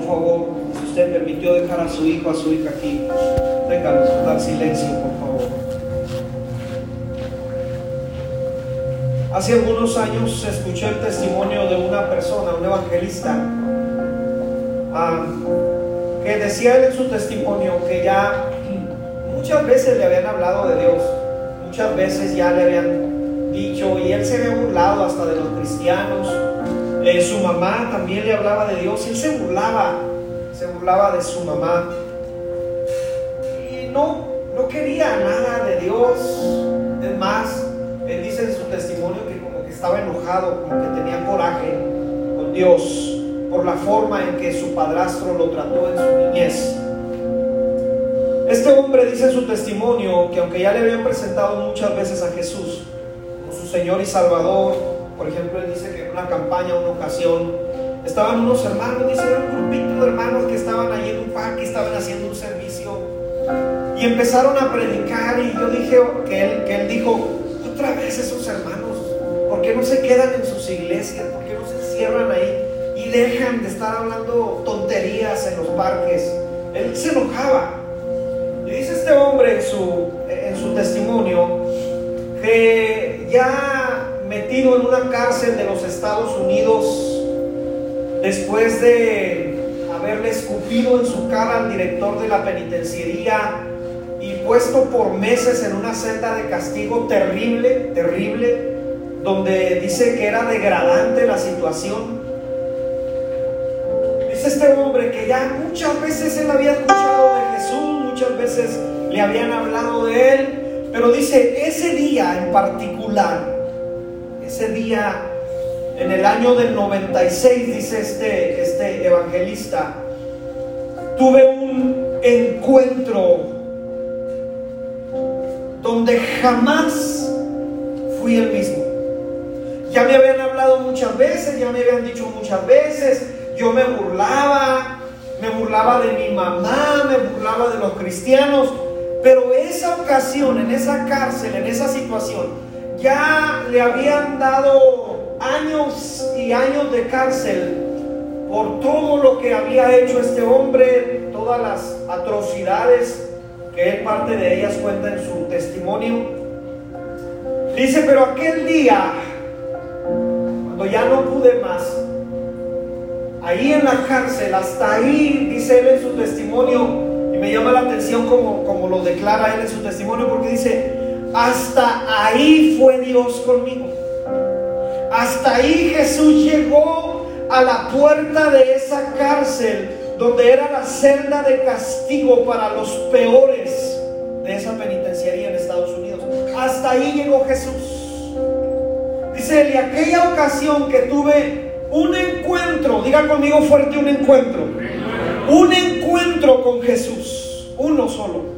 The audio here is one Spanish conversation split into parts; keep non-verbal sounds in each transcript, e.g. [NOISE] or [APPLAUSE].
por favor, si usted permitió dejar a su hijo, a su hija aquí, ténganos dar silencio, por favor. Hace algunos años escuché el testimonio de una persona, un evangelista, ah, que decía en su testimonio que ya muchas veces le habían hablado de Dios, muchas veces ya le habían dicho, y él se había burlado hasta de los cristianos. Eh, su mamá también le hablaba de Dios, él se burlaba, se burlaba de su mamá. Y no, no quería nada de Dios. Es más, él dice en su testimonio que como que estaba enojado, como que tenía coraje con Dios por la forma en que su padrastro lo trató en su niñez. Este hombre dice en su testimonio que aunque ya le habían presentado muchas veces a Jesús como su Señor y Salvador, por ejemplo, él dice que una campaña, una ocasión, estaban unos hermanos, dice, un grupito de hermanos que estaban allí en un parque, estaban haciendo un servicio y empezaron a predicar y yo dije que él, que él dijo, otra vez esos hermanos, ¿por qué no se quedan en sus iglesias? ¿Por qué no se encierran ahí y dejan de estar hablando tonterías en los parques? Él se enojaba. Y dice este hombre en su, en su testimonio que ya metido en una cárcel de los Estados Unidos, después de haberle escupido en su cara al director de la penitenciaría y puesto por meses en una celda de castigo terrible, terrible, donde dice que era degradante la situación. Dice este hombre que ya muchas veces él había escuchado de Jesús, muchas veces le habían hablado de él, pero dice, ese día en particular, ese día en el año del 96, dice este, este evangelista, tuve un encuentro donde jamás fui el mismo. Ya me habían hablado muchas veces, ya me habían dicho muchas veces, yo me burlaba, me burlaba de mi mamá, me burlaba de los cristianos, pero esa ocasión, en esa cárcel, en esa situación, ya le habían dado años y años de cárcel por todo lo que había hecho este hombre, todas las atrocidades que él parte de ellas cuenta en su testimonio. Dice, pero aquel día, cuando ya no pude más, ahí en la cárcel, hasta ahí, dice él en su testimonio, y me llama la atención como, como lo declara él en su testimonio, porque dice, hasta ahí fue Dios conmigo. Hasta ahí Jesús llegó a la puerta de esa cárcel donde era la celda de castigo para los peores de esa penitenciaría en Estados Unidos. Hasta ahí llegó Jesús. Dice él, aquella ocasión que tuve un encuentro, diga conmigo fuerte un encuentro, un encuentro con Jesús, uno solo.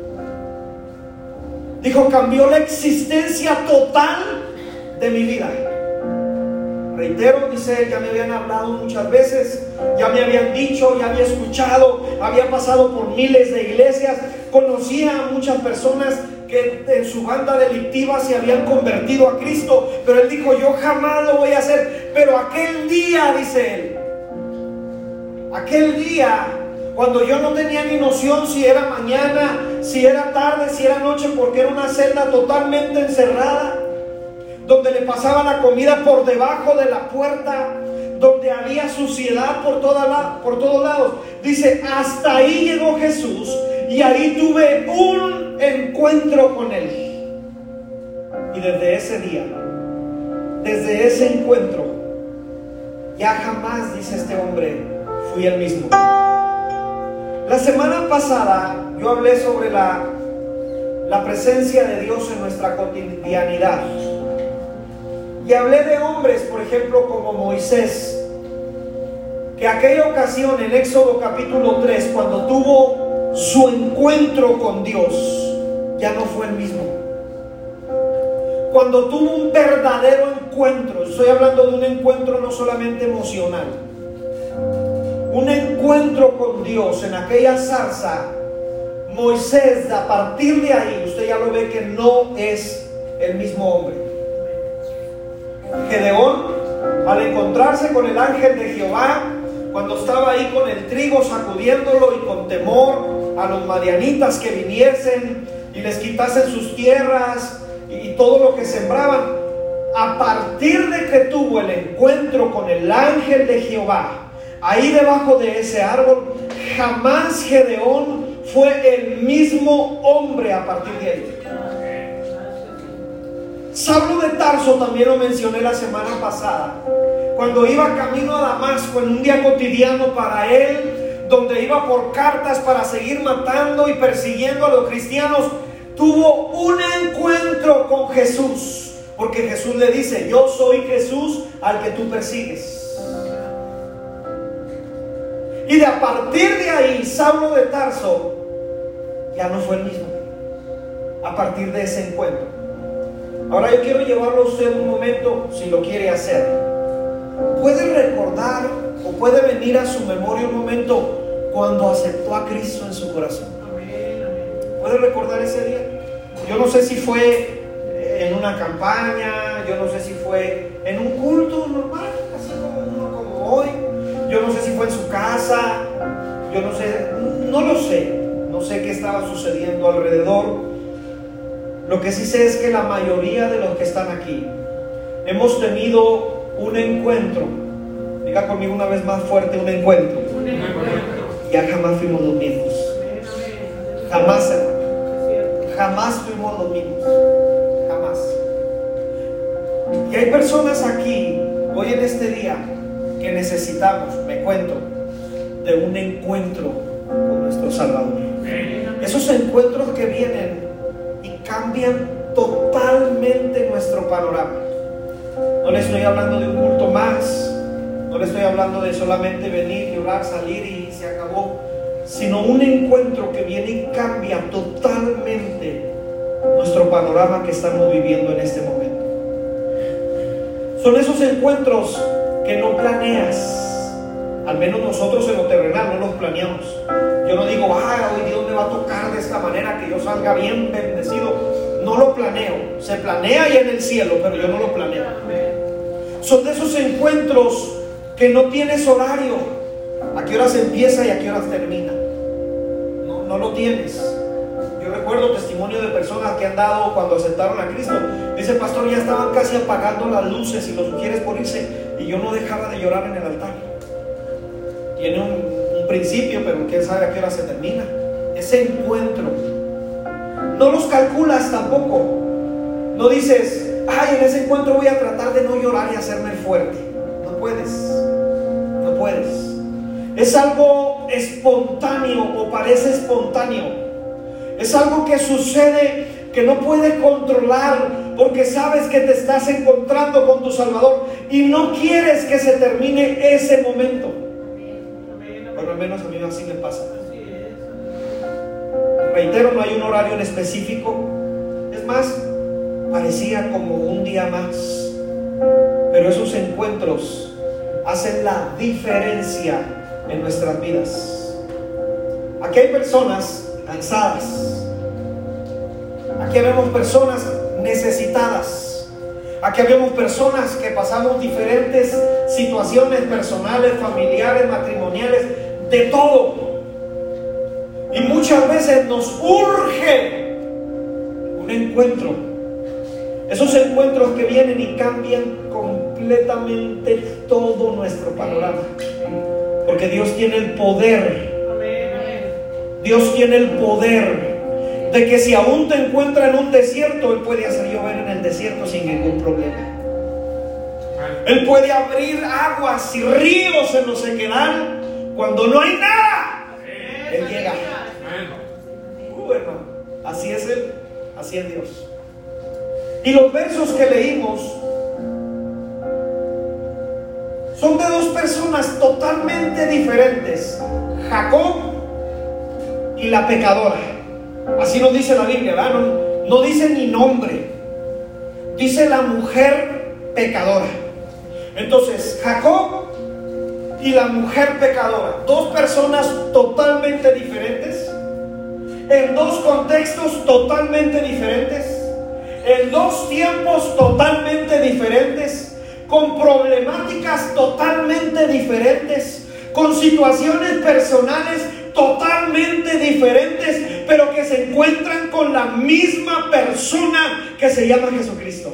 Dijo, cambió la existencia total de mi vida. Reitero, dice él, ya me habían hablado muchas veces, ya me habían dicho, ya había escuchado, había pasado por miles de iglesias, conocía a muchas personas que en su banda delictiva se habían convertido a Cristo, pero él dijo, yo jamás lo voy a hacer, pero aquel día, dice él, aquel día, cuando yo no tenía ni noción si era mañana, si era tarde, si era noche, porque era una celda totalmente encerrada, donde le pasaba la comida por debajo de la puerta, donde había suciedad por, por todos lados. Dice, hasta ahí llegó Jesús y ahí tuve un encuentro con Él. Y desde ese día, desde ese encuentro, ya jamás, dice este hombre, fui el mismo. La semana pasada yo hablé sobre la, la presencia de Dios en nuestra cotidianidad. Y hablé de hombres, por ejemplo, como Moisés, que aquella ocasión en Éxodo capítulo 3, cuando tuvo su encuentro con Dios, ya no fue el mismo. Cuando tuvo un verdadero encuentro, estoy hablando de un encuentro no solamente emocional, un encuentro con Dios en aquella zarza, Moisés, a partir de ahí, usted ya lo ve que no es el mismo hombre. Gedeón, al encontrarse con el ángel de Jehová, cuando estaba ahí con el trigo sacudiéndolo y con temor a los marianitas que viniesen y les quitasen sus tierras y todo lo que sembraban. A partir de que tuvo el encuentro con el ángel de Jehová, ahí debajo de ese árbol, jamás Gedeón fue el mismo hombre a partir de ahí. Sablo de Tarso también lo mencioné la semana pasada. Cuando iba camino a Damasco en un día cotidiano para él, donde iba por cartas para seguir matando y persiguiendo a los cristianos, tuvo un encuentro con Jesús. Porque Jesús le dice, yo soy Jesús al que tú persigues. Y de a partir de ahí, Saulo de Tarso ya no fue el mismo. A partir de ese encuentro. Ahora yo quiero llevarlo a usted un momento, si lo quiere hacer. ¿Puede recordar o puede venir a su memoria un momento cuando aceptó a Cristo en su corazón? ¿Puede recordar ese día? Yo no sé si fue en una campaña, yo no sé si fue en un culto normal, fue en su casa, yo no sé, no lo sé, no sé qué estaba sucediendo alrededor. Lo que sí sé es que la mayoría de los que están aquí hemos tenido un encuentro, diga conmigo una vez más fuerte, un encuentro. Ya jamás fuimos los mismos. Jamás, jamás fuimos los mismos. Jamás. Y hay personas aquí, hoy en este día, que necesitamos, me cuento, de un encuentro con nuestro Salvador. Esos encuentros que vienen y cambian totalmente nuestro panorama. No le estoy hablando de un culto más, no le estoy hablando de solamente venir, llorar, salir y se acabó, sino un encuentro que viene y cambia totalmente nuestro panorama que estamos viviendo en este momento. Son esos encuentros que no planeas. Al menos nosotros en lo terrenal no los planeamos. Yo no digo, ah, hoy Dios me va a tocar de esta manera que yo salga bien bendecido. No lo planeo. Se planea ahí en el cielo, pero yo no lo planeo. Son de esos encuentros que no tienes horario. ¿A qué horas empieza y a qué horas termina? No, no lo tienes. Yo recuerdo testimonio de personas que han dado cuando aceptaron a Cristo. Dice, pastor, ya estaban casi apagando las luces y los sugieres por irse. Y yo no dejaba de llorar en el altar. Tiene un, principio, pero quién sabe a qué hora se termina. Ese encuentro. No los calculas tampoco. No dices, ay, en ese encuentro voy a tratar de no llorar y hacerme fuerte. No puedes. No puedes. Es algo espontáneo o parece espontáneo. Es algo que sucede que no puedes controlar porque sabes que te estás encontrando con tu Salvador y no quieres que se termine ese momento. Pero al menos a mí así me pasa. Reitero, no hay un horario en específico. Es más, parecía como un día más. Pero esos encuentros hacen la diferencia en nuestras vidas. Aquí hay personas cansadas. Aquí vemos personas necesitadas. Aquí vemos personas que pasamos diferentes situaciones personales, familiares, matrimoniales, de todo. Y muchas veces nos urge un encuentro. Esos encuentros que vienen y cambian completamente todo nuestro panorama. Porque Dios tiene el poder. Dios tiene el poder de que si aún te encuentra en un desierto, Él puede hacer llover en el desierto sin ningún problema. Él puede abrir aguas y ríos en los sequedal cuando no hay nada. Él llega. Uh, así es Él, así es Dios. Y los versos que leímos son de dos personas totalmente diferentes. Jacob y la pecadora. Así nos dice la Biblia, ¿verdad? No, dice ni nombre. Dice la mujer pecadora. Entonces, Jacob y la mujer pecadora, dos personas totalmente diferentes, en dos contextos totalmente diferentes, en dos tiempos totalmente diferentes, con problemáticas totalmente diferentes, con situaciones personales totalmente diferentes, pero que se encuentran con la misma persona que se llama Jesucristo.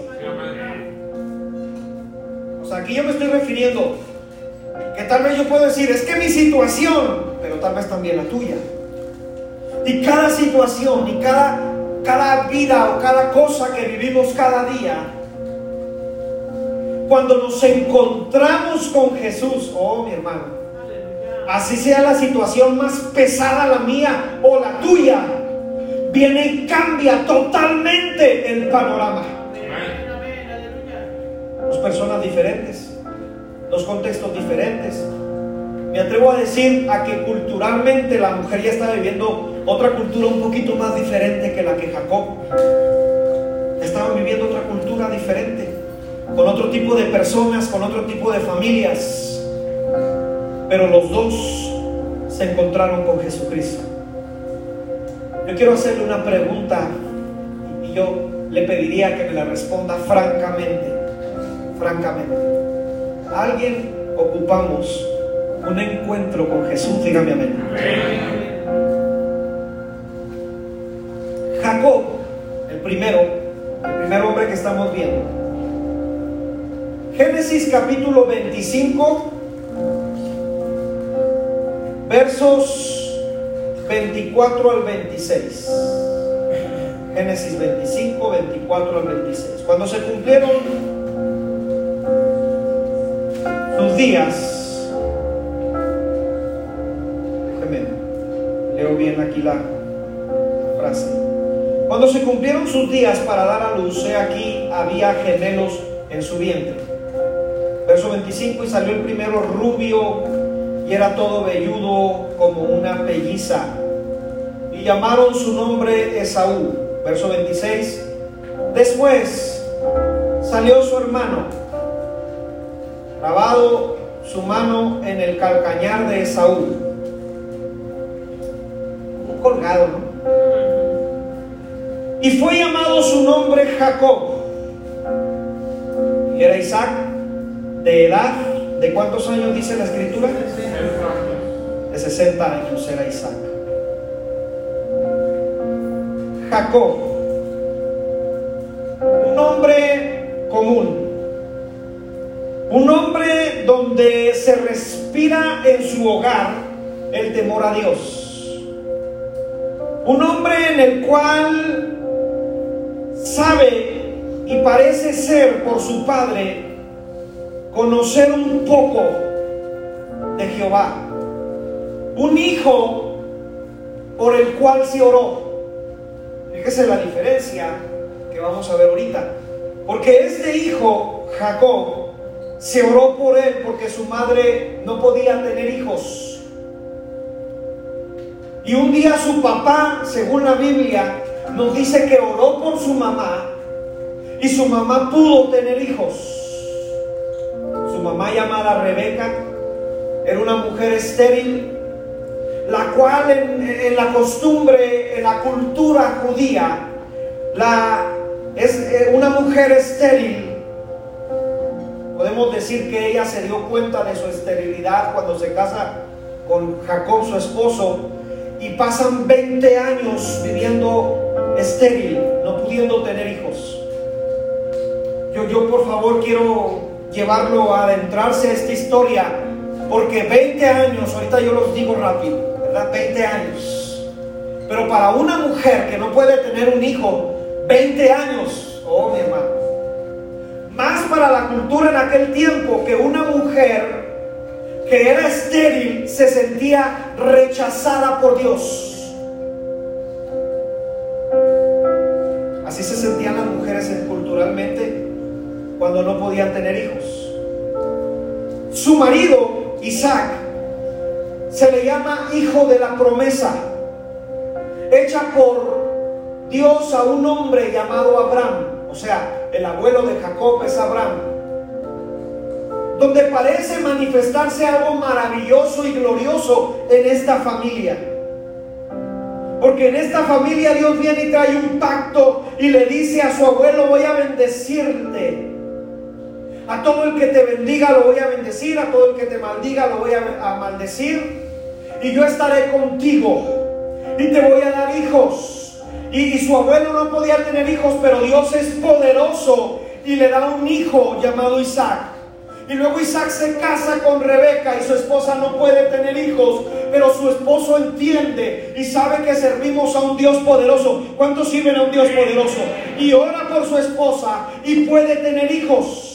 O sea, aquí yo me estoy refiriendo que tal vez yo puedo decir, es que mi situación, pero tal vez también la tuya. Y cada situación y cada, cada vida o cada cosa que vivimos cada día, cuando nos encontramos con Jesús, oh mi hermano, así sea la situación más pesada la mía o la tuya, viene y cambia totalmente el panorama. Dos personas diferentes, dos contextos diferentes. Me atrevo a decir a que culturalmente la mujer ya está viviendo otra cultura un poquito más diferente que la que Jacob. Estaban viviendo otra cultura diferente, con otro tipo de personas, con otro tipo de familias pero los dos se encontraron con Jesucristo. Yo quiero hacerle una pregunta y yo le pediría que me la responda francamente, francamente. ¿Alguien ocupamos un encuentro con Jesús? Dígame amén. Jacob, el primero, el primer hombre que estamos viendo. Génesis capítulo 25 versos 24 al 26. Génesis 25, 24 al 26. Cuando se cumplieron sus días, déjeme, leo bien aquí la frase. Cuando se cumplieron sus días para dar a luz, he aquí había gemelos en su vientre. Verso 25, y salió el primero rubio y era todo velludo como una pelliza. Y llamaron su nombre Esaú. Verso 26. Después salió su hermano, grabado su mano en el calcañar de Esaú. Un colgado, ¿no? Y fue llamado su nombre Jacob. Y era Isaac de edad ¿De cuántos años dice la escritura? De 60 años era Isaac. Jacob, un hombre común, un hombre donde se respira en su hogar el temor a Dios, un hombre en el cual sabe y parece ser por su padre conocer un poco de Jehová. Un hijo por el cual se oró. Fíjese la diferencia que vamos a ver ahorita. Porque este hijo, Jacob, se oró por él porque su madre no podía tener hijos. Y un día su papá, según la Biblia, nos dice que oró por su mamá y su mamá pudo tener hijos mamá llamada Rebeca era una mujer estéril, la cual en, la costumbre, en la cultura judía, es eh, una mujer estéril. Podemos decir que ella se dio cuenta de su esterilidad cuando se casa con Jacob, su esposo, y pasan 20 años viviendo estéril, no pudiendo tener hijos. Yo, yo por favor quiero llevarlo a adentrarse a esta historia, porque 20 años, ahorita yo los digo rápido, ¿verdad? 20 años. Pero para una mujer que no puede tener un hijo, 20 años, oh mi hermano, más para la cultura en aquel tiempo que una mujer que era estéril se sentía rechazada por Dios. Así se sentían las mujeres culturalmente cuando no podían tener hijos. Su marido, Isaac, se le llama hijo de la promesa, hecha por Dios a un hombre llamado Abraham, o sea, el abuelo de Jacob es Abraham, donde parece manifestarse algo maravilloso y glorioso en esta familia. Porque en esta familia Dios viene y trae un pacto y le dice a su abuelo, voy a bendecirte A todo el que te bendiga lo voy a bendecir, a todo el que te maldiga lo voy a, maldecir. Y yo estaré contigo y te voy a dar hijos. Y, su abuelo no podía tener hijos, pero Dios es poderoso y le da un hijo llamado Isaac. Y luego Isaac se casa con Rebeca y su esposa no puede tener hijos, pero su esposo entiende y sabe que servimos a un Dios poderoso. ¿Cuántos sirven a un Dios poderoso? Y ora por su esposa y puede tener hijos.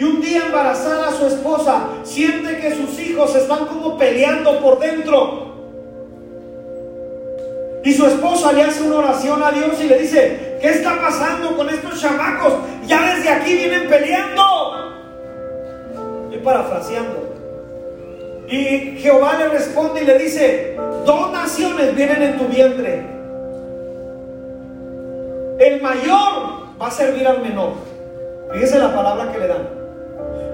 Y un día embarazada a su esposa, siente que sus hijos están como peleando por dentro. Y su esposa le hace una oración a Dios y le dice, ¿qué está pasando con estos chamacos? Ya desde aquí vienen peleando parafraseando. Y Jehová le responde y le dice, dos naciones vienen en tu vientre. El mayor va a servir al menor. Fíjese la palabra que le dan.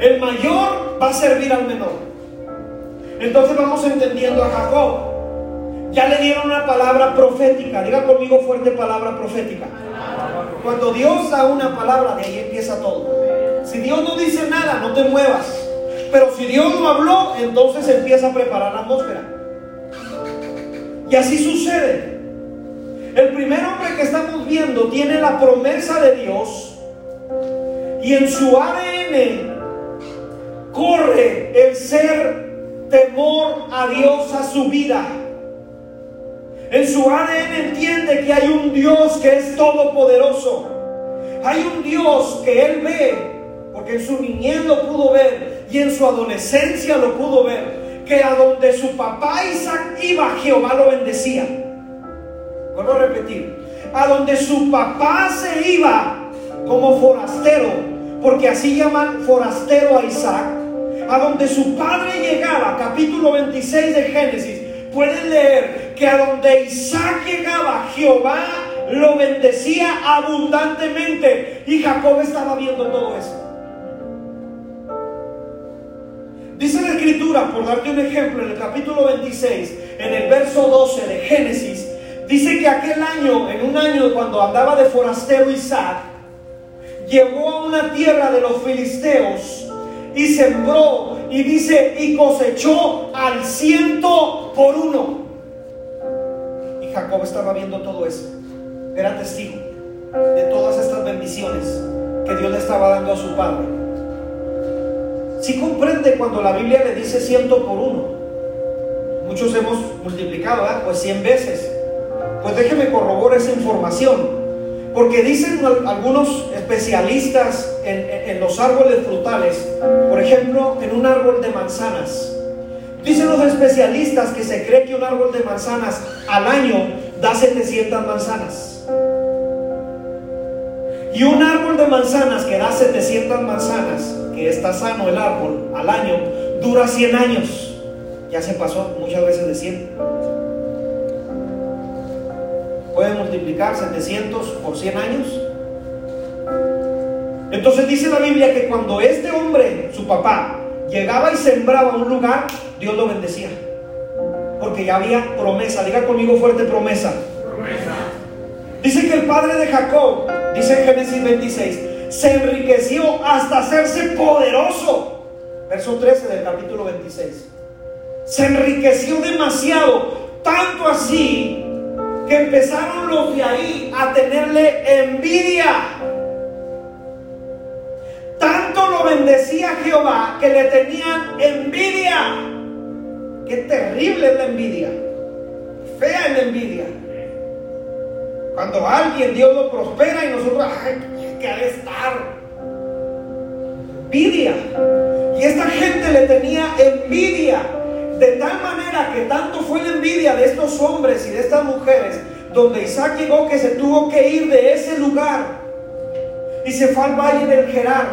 El mayor va a servir al menor. Entonces vamos entendiendo a Jacob. Ya le dieron una palabra profética. Diga conmigo fuerte palabra profética. Cuando Dios da una palabra, de ahí empieza todo. Si Dios no dice nada, no te muevas. Pero si Dios no habló, entonces empieza a preparar la atmósfera. Y así sucede. El primer hombre que estamos viendo tiene la promesa de Dios y en su ADN corre el ser temor a Dios a su vida. En su ADN entiende que hay un Dios que es todopoderoso. Hay un Dios que él ve porque en su niñez lo pudo ver y en su adolescencia lo pudo ver, que a donde su papá Isaac iba, Jehová lo bendecía. Vuelvo a repetir, a donde su papá se iba como forastero, porque así llaman forastero a Isaac, a donde su padre llegaba, capítulo 26 de Génesis, pueden leer que a donde Isaac llegaba, Jehová lo bendecía abundantemente y Jacob estaba viendo todo eso. Dice la escritura, por darte un ejemplo, en el capítulo 26, en el verso 12 de Génesis, dice que aquel año, en un año cuando andaba de forastero Isaac, llegó a una tierra de los filisteos y sembró y dice y cosechó al ciento por uno. Y Jacob estaba viendo todo eso. Era testigo de todas estas bendiciones que Dios le estaba dando a su padre. Si comprende cuando la Biblia le dice ciento por uno. Muchos hemos multiplicado. Pues cien veces. Pues déjeme corroborar esa información. Porque dicen algunos especialistas en, los árboles frutales, por ejemplo, en un árbol de manzanas. Dicen los especialistas que se cree que un árbol de manzanas al año da 700 manzanas. Y un árbol de manzanas que da 700 manzanas que está sano el árbol al año, dura 100 años. Ya se pasó muchas veces de 100. Puede multiplicar 700 por 100 años. Entonces dice la Biblia que cuando este hombre, su papá, llegaba y sembraba un lugar, Dios lo bendecía. Porque ya había promesa. Diga conmigo fuerte promesa. promesa. Dice que el padre de Jacob, dice en Génesis 26, se enriqueció hasta hacerse poderoso. Verso 13 del capítulo 26. Se enriqueció demasiado, tanto así que empezaron los de ahí a tenerle envidia. Tanto lo bendecía Jehová que le tenían envidia. Qué terrible es la envidia. Fea es la envidia. Cuando alguien Dios lo prospera y nosotros, que ha de estar. Envidia. Y esta gente le tenía envidia. De tal manera que tanto fue la envidia de estos hombres y de estas mujeres, donde Isaac llegó que se tuvo que ir de ese lugar. Y se fue al valle del Gerar.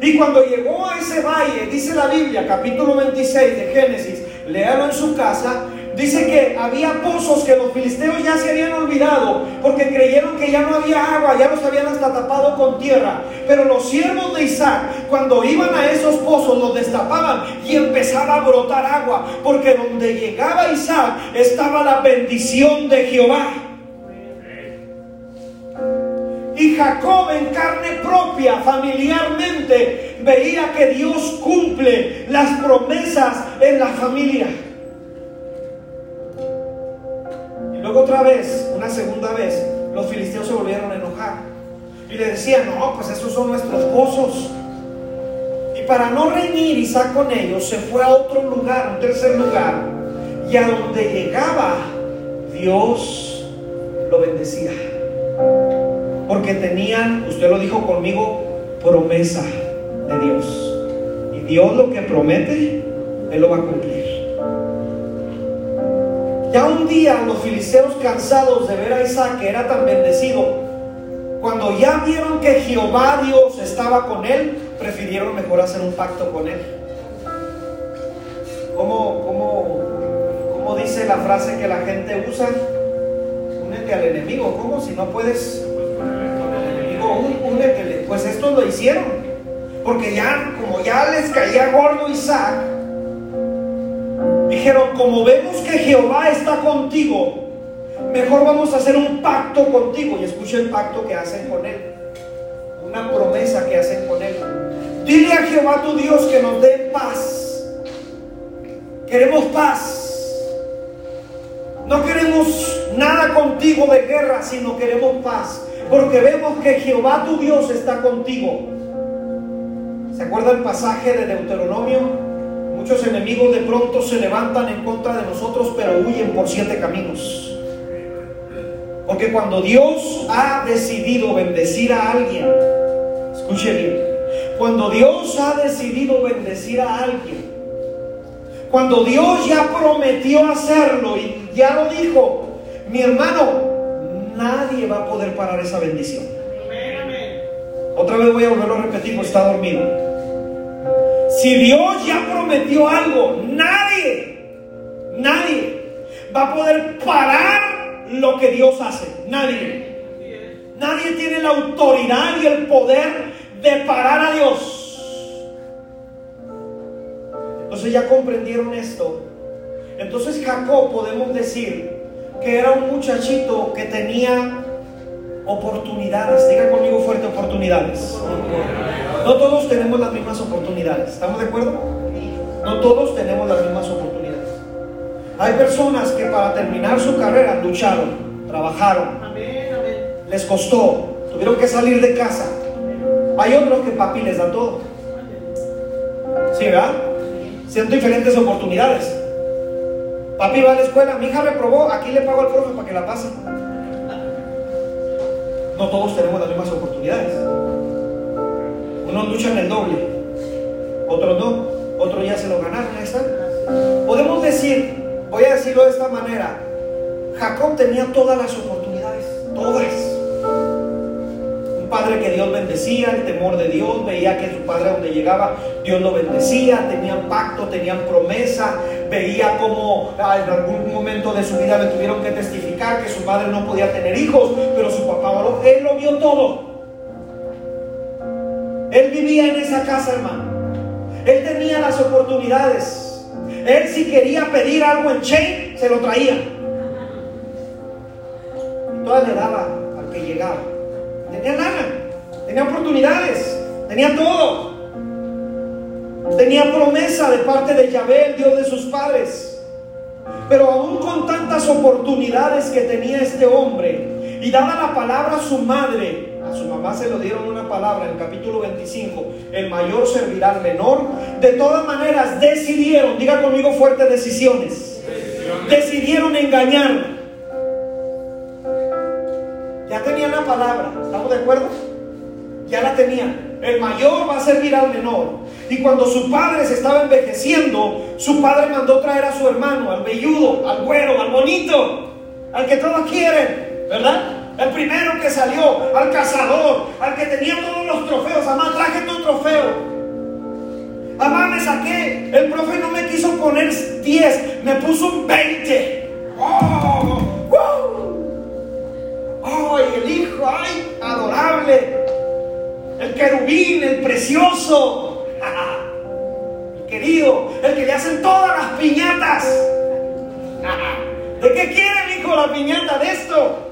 Y cuando llegó a ese valle, dice la Biblia, capítulo 26 de Génesis, léalo en su casa, Dice que había pozos que los filisteos ya se habían olvidado porque creyeron que ya no había agua, ya los habían hasta tapado con tierra. Pero los siervos de Isaac, cuando iban a esos pozos, los destapaban y empezaba a brotar agua, porque donde llegaba Isaac estaba la bendición de Jehová. Y Jacob en carne propia, familiarmente, veía que Dios cumple las promesas en la familia. Luego otra vez, una segunda vez, los filisteos se volvieron a enojar. Y le decían, no, pues esos son nuestros gozos. Y para no reñir Isaac con ellos, se fue a otro lugar, un tercer lugar. Y a donde llegaba, Dios lo bendecía. Porque tenían, usted lo dijo conmigo, promesa de Dios. Y Dios lo que promete, Él lo va a cumplir. Ya un día los filisteos cansados de ver a Isaac que era tan bendecido, cuando ya vieron que Jehová Dios estaba con él, prefirieron mejor hacer un pacto con él. ¿Cómo, cómo, cómo dice la frase que la gente usa? Únete al enemigo. ¿Cómo? Si no puedes con el enemigo, únete. Pues esto lo hicieron. Porque ya, como ya les caía gordo Isaac, dijeron, como vemos que Jehová está contigo, mejor vamos a hacer un pacto contigo. Y escucha el pacto que hacen con él. Una promesa que hacen con él. Dile a Jehová tu Dios que nos dé paz. Queremos paz. No queremos nada contigo de guerra, sino queremos paz. Porque vemos que Jehová tu Dios está contigo. ¿Se acuerda el pasaje de Deuteronomio? Muchos enemigos de pronto se levantan en contra de nosotros, pero huyen por siete caminos. Porque cuando Dios ha decidido bendecir a alguien, escuche bien, cuando Dios ha decidido bendecir a alguien, cuando Dios ya prometió hacerlo y ya lo dijo, mi hermano, nadie va a poder parar esa bendición. Otra vez voy a volverlo a repetir porque está dormido. Si Dios ya prometió algo, nadie, nadie va a poder parar lo que Dios hace. Nadie. Nadie tiene la autoridad y el poder de parar a Dios. Entonces ya comprendieron esto. Entonces Jacob podemos decir que era un muchachito que tenía oportunidades. Diga conmigo fuerte oportunidades. No todos tenemos las mismas oportunidades. ¿Estamos de acuerdo? No todos tenemos las mismas oportunidades. Hay personas que para terminar su carrera lucharon, trabajaron, les costó, tuvieron que salir de casa. Hay otros que papi les da todo. ¿Sí, verdad? Son diferentes oportunidades. Papi va a la escuela, mi hija reprobó, aquí le pago al profe para que la pase. No todos tenemos las mismas oportunidades. Unos luchan el doble, otros no, otros ya se lo ganaron, ahí están. Podemos decir Voy a decirlo de esta manera. Jacob tenía todas las oportunidades, todas. Un padre que Dios bendecía, el temor de Dios, veía que su padre donde llegaba, Dios lo bendecía, tenían pacto, tenían promesa, veía como ah, en algún momento de su vida le tuvieron que testificar que su padre no podía tener hijos, pero su papá, él lo vio todo. Él vivía en esa casa, hermano. Él tenía las oportunidades. Él si quería pedir algo en Chain, se lo traía. Y todas le daba al que llegaba. Tenía nada, tenía oportunidades, tenía todo. Tenía promesa de parte de Yahvé, el Dios de sus padres. Pero aún con tantas oportunidades que tenía este hombre, y daba la palabra a su madre, su mamá se lo dieron una palabra en el capítulo 25, el mayor servirá al menor. De todas maneras, decidieron, diga conmigo fuertes decisiones, decidieron engañar. Ya tenían la palabra, ¿estamos de acuerdo? Ya la tenían. El mayor va a servir al menor. Y cuando su padre se estaba envejeciendo, su padre mandó traer a su hermano, al velludo, al güero, al bonito, al que todos quieren, ¿verdad? El primero que salió, al cazador, al que tenía todos los trofeos. Amá, traje tu trofeo. Amá, me saqué. El profe no me quiso poner 10, me puso un 20. ¡Oh! ¡Ay, el hijo! ¡Ay, adorable! El querubín, el precioso. [LAUGHS] El querido, el que le hacen todas las piñatas. [LAUGHS] ¿De qué quiere, hijo, la piñata de esto?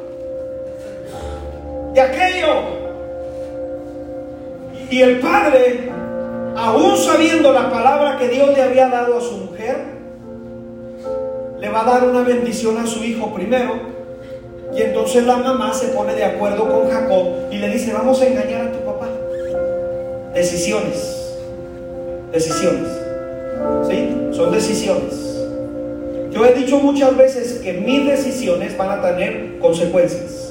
de aquello. Y el padre, aún sabiendo la palabra que Dios le había dado a su mujer, le va a dar una bendición a su hijo primero. Y entonces la mamá se pone de acuerdo con Jacob y le dice, vamos a engañar a tu papá. Decisiones. Decisiones. ¿Sí? Son decisiones. Yo he dicho muchas veces que mis decisiones van a tener consecuencias.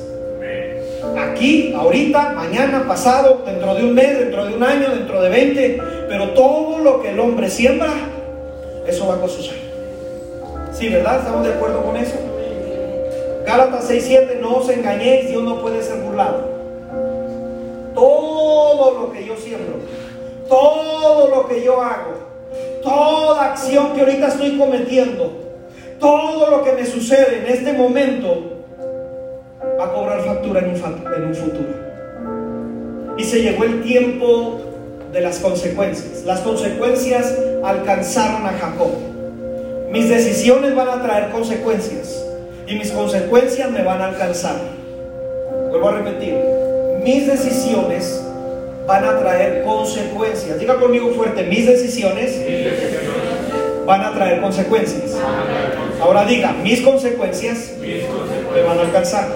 Aquí, ahorita, mañana, pasado, dentro de un mes, dentro de un año, dentro de 20, pero todo lo que el hombre siembra, eso va a cosechar. Sí, ¿verdad? ¿Estamos de acuerdo con eso? Gálatas 6:7, no os engañéis, Dios no puede ser burlado. Todo lo que yo siembro, todo lo que yo hago, toda acción que ahorita estoy cometiendo, todo lo que me sucede en este momento va a cobrar factura en un, en un futuro. Y se llegó el tiempo de las consecuencias. Las consecuencias alcanzaron a Jacob. Mis decisiones van a traer consecuencias y mis consecuencias me van a alcanzar. Vuelvo a repetir, mis decisiones van a traer consecuencias. Diga conmigo fuerte, mis decisiones van a traer consecuencias. Ahora diga, mis consecuencias me van a alcanzar.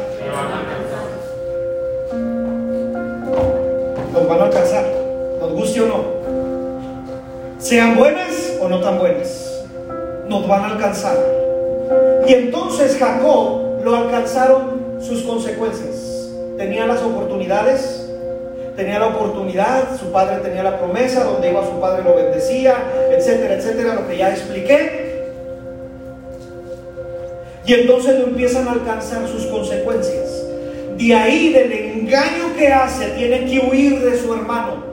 Nos van a alcanzar, nos guste o no. Sean buenas o no tan buenas, nos van a alcanzar. Y entonces Jacob lo alcanzaron sus consecuencias. Tenía las oportunidades, tenía la oportunidad, su padre tenía la promesa, donde iba su padre lo bendecía, etcétera, etcétera, lo que ya expliqué. Y entonces lo empiezan a alcanzar sus consecuencias. De ahí, del engaño que hace, tiene que huir de su hermano.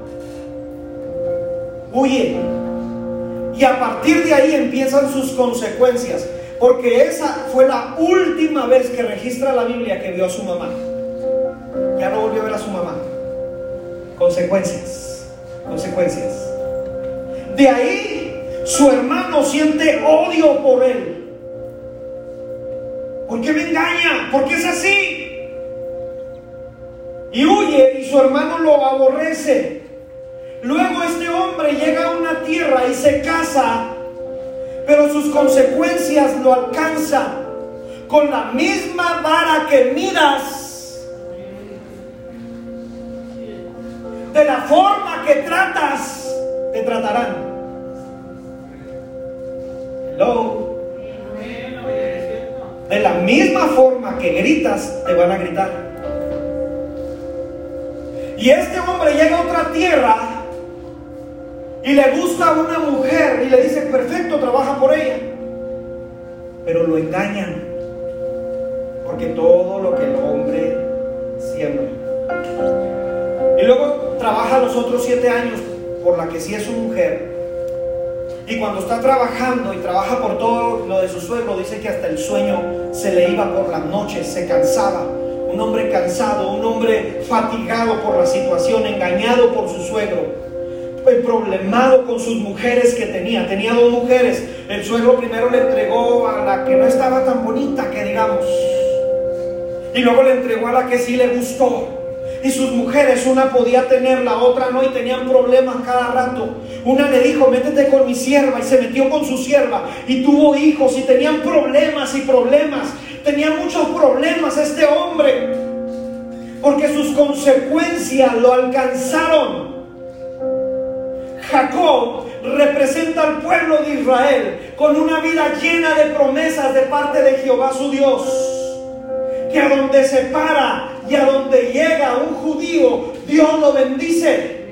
Huye. Y a partir de ahí empiezan sus consecuencias. Porque esa fue la última vez que registra la Biblia que vio a su mamá. Ya no volvió a ver. Consecuencias. Consecuencias. De ahí su hermano siente odio por él. ¿Por qué me engaña? ¿Por qué es así? Y huye y su hermano lo aborrece. Luego este hombre llega a una tierra y se casa, pero sus consecuencias lo alcanzan. Con la misma vara que miras, de la forma que tratas, te tratarán. Hello. De la misma forma que gritas, te van a gritar. Y este hombre llega a otra tierra y le gusta una mujer y le dice, perfecto, trabaja por ella. Pero lo engañan. Porque todo lo que el hombre siembra. Y luego trabaja los otros siete años por la que sí es su mujer y cuando está trabajando y trabaja por todo lo de su suegro, dice que hasta el sueño se le iba por las noches, se cansaba. Un hombre cansado, un hombre fatigado por la situación, engañado por su suegro problemado con sus mujeres que tenía. Tenía dos mujeres. El suegro primero le entregó a la que no estaba tan bonita, que digamos. Y luego le entregó a la que sí le gustó y sus mujeres, una podía tener, la otra no, y tenían problemas cada rato. Una le dijo, métete con mi sierva, y se metió con su sierva, y tuvo hijos, y tenían problemas y problemas. Tenía muchos problemas este hombre, porque sus consecuencias lo alcanzaron. Jacob representa al pueblo de Israel con una vida llena de promesas de parte de Jehová su Dios. Que a donde se para y a donde llega un judío, Dios lo bendice.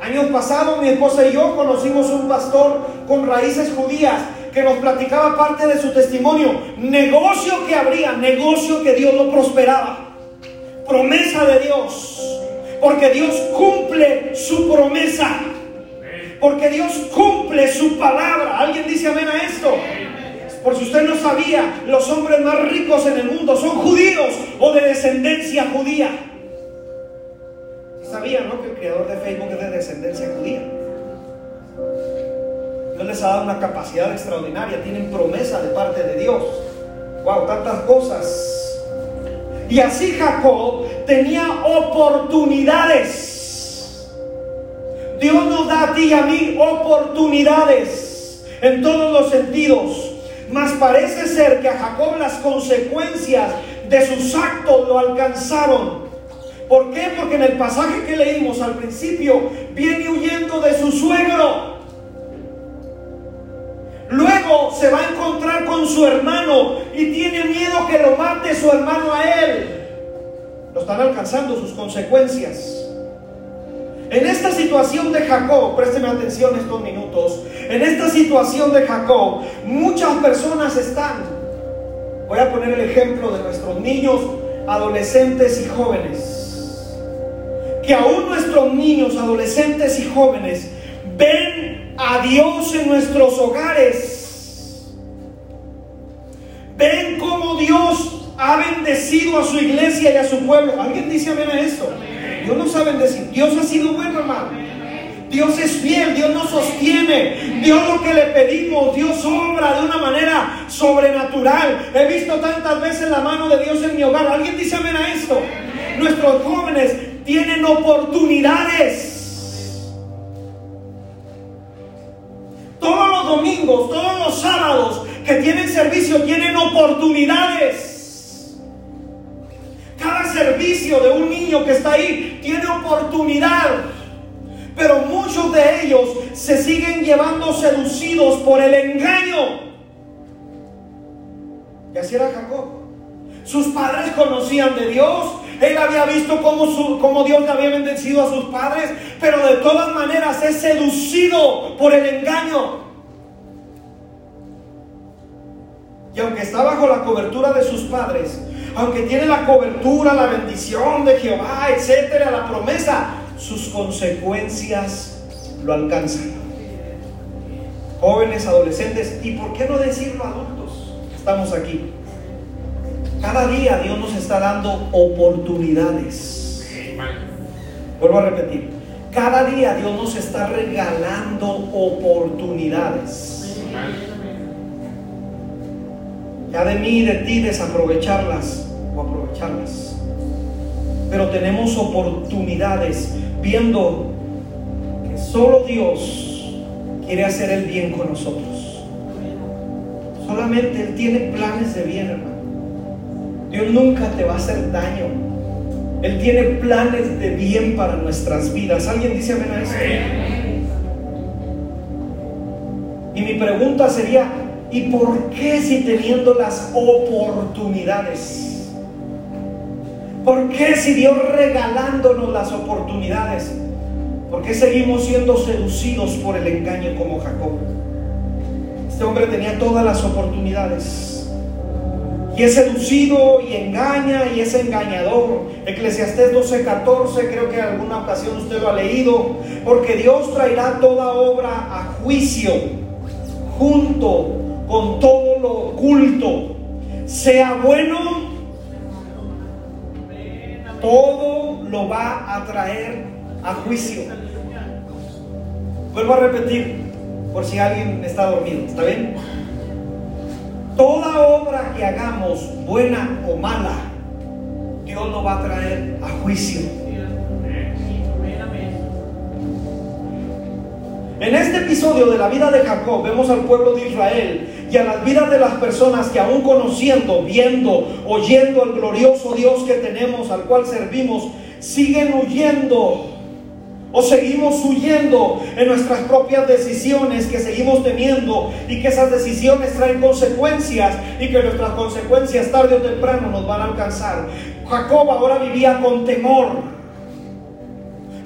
Años pasados mi esposa y yo conocimos un pastor con raíces judías que nos platicaba parte de su testimonio. Negocio que habría, negocio que Dios lo prosperaba. Promesa de Dios. Porque Dios cumple su promesa. Porque Dios cumple su palabra. ¿Alguien dice amén a esto? Por si usted no sabía, los hombres más ricos en el mundo son judíos o de descendencia judía. sabía, no? Que el creador de Facebook es de descendencia judía. Dios les ha dado una capacidad extraordinaria, tienen promesa de parte de Dios. Wow, tantas cosas. Y así Jacob tenía oportunidades Dios nos da a ti y a mí oportunidades en todos los sentidos. Mas parece ser que a Jacob las consecuencias de sus actos lo alcanzaron. ¿Por qué? Porque en el pasaje que leímos al principio viene huyendo de su suegro. Luego se va a encontrar con su hermano y tiene miedo que lo mate su hermano a él. Lo están alcanzando sus consecuencias. En esta situación de Jacob, présteme atención estos minutos, en esta situación de Jacob, muchas personas están, voy a poner el ejemplo de nuestros niños, adolescentes y jóvenes, que aún nuestros niños, adolescentes y jóvenes ven a Dios en nuestros hogares, ven cómo Dios ha bendecido a su iglesia y a su pueblo. ¿Alguien dice amén a esto? Dios nos ha bendecido. Dios ha sido bueno, hermano. Dios es fiel, Dios nos sostiene, Dios lo que le pedimos, Dios obra de una manera sobrenatural. He visto tantas veces la mano de Dios en mi hogar. ¿Alguien dice amén a esto? Nuestros jóvenes tienen oportunidades. Todos los domingos, todos los sábados que tienen servicio tienen oportunidades. Cada servicio de un niño que está ahí tiene oportunidad. Pero muchos de ellos se siguen llevando seducidos por el engaño. Y así era Jacob. Sus padres conocían de Dios. Él había visto cómo, su, cómo Dios le había bendecido a sus padres. Pero de todas maneras es seducido por el engaño. Y aunque está bajo la cobertura de sus padres, aunque tiene la cobertura, la bendición de Jehová, etcétera, la promesa, sus consecuencias lo alcanzan. Jóvenes, adolescentes, y por qué no decirlo adultos, estamos aquí. Cada día Dios nos está dando oportunidades. Vuelvo a repetir. Cada día Dios nos está regalando oportunidades. Ya de mí y de ti desaprovecharlas o aprovecharlas. Pero tenemos oportunidades viendo que solo Dios quiere hacer el bien con nosotros. Solamente Él tiene planes de bien, hermano. Dios nunca te va a hacer daño. Él tiene planes de bien para nuestras vidas. ¿Alguien dice amén a eso? Y mi pregunta sería, ¿Y por qué si teniendo las oportunidades? ¿Por qué si Dios regalándonos las oportunidades? ¿Por qué seguimos siendo seducidos por el engaño como Jacob? Este hombre tenía todas las oportunidades. Y es seducido y engaña y es engañador. Eclesiastés 12:14, creo que en alguna ocasión usted lo ha leído. Porque Dios traerá toda obra a juicio junto con todo lo oculto, sea bueno, todo lo va a traer a juicio. Vuelvo a repetir, por si alguien está dormido, ¿está bien? Toda obra que hagamos, buena o mala, Dios lo va a traer a juicio. En este episodio de la vida de Jacob vemos al pueblo de Israel y a las vidas de las personas que aún conociendo, viendo, oyendo al glorioso Dios que tenemos, al cual servimos, siguen huyendo o seguimos huyendo en nuestras propias decisiones que seguimos teniendo y que esas decisiones traen consecuencias y que nuestras consecuencias tarde o temprano nos van a alcanzar. Jacob ahora vivía con temor.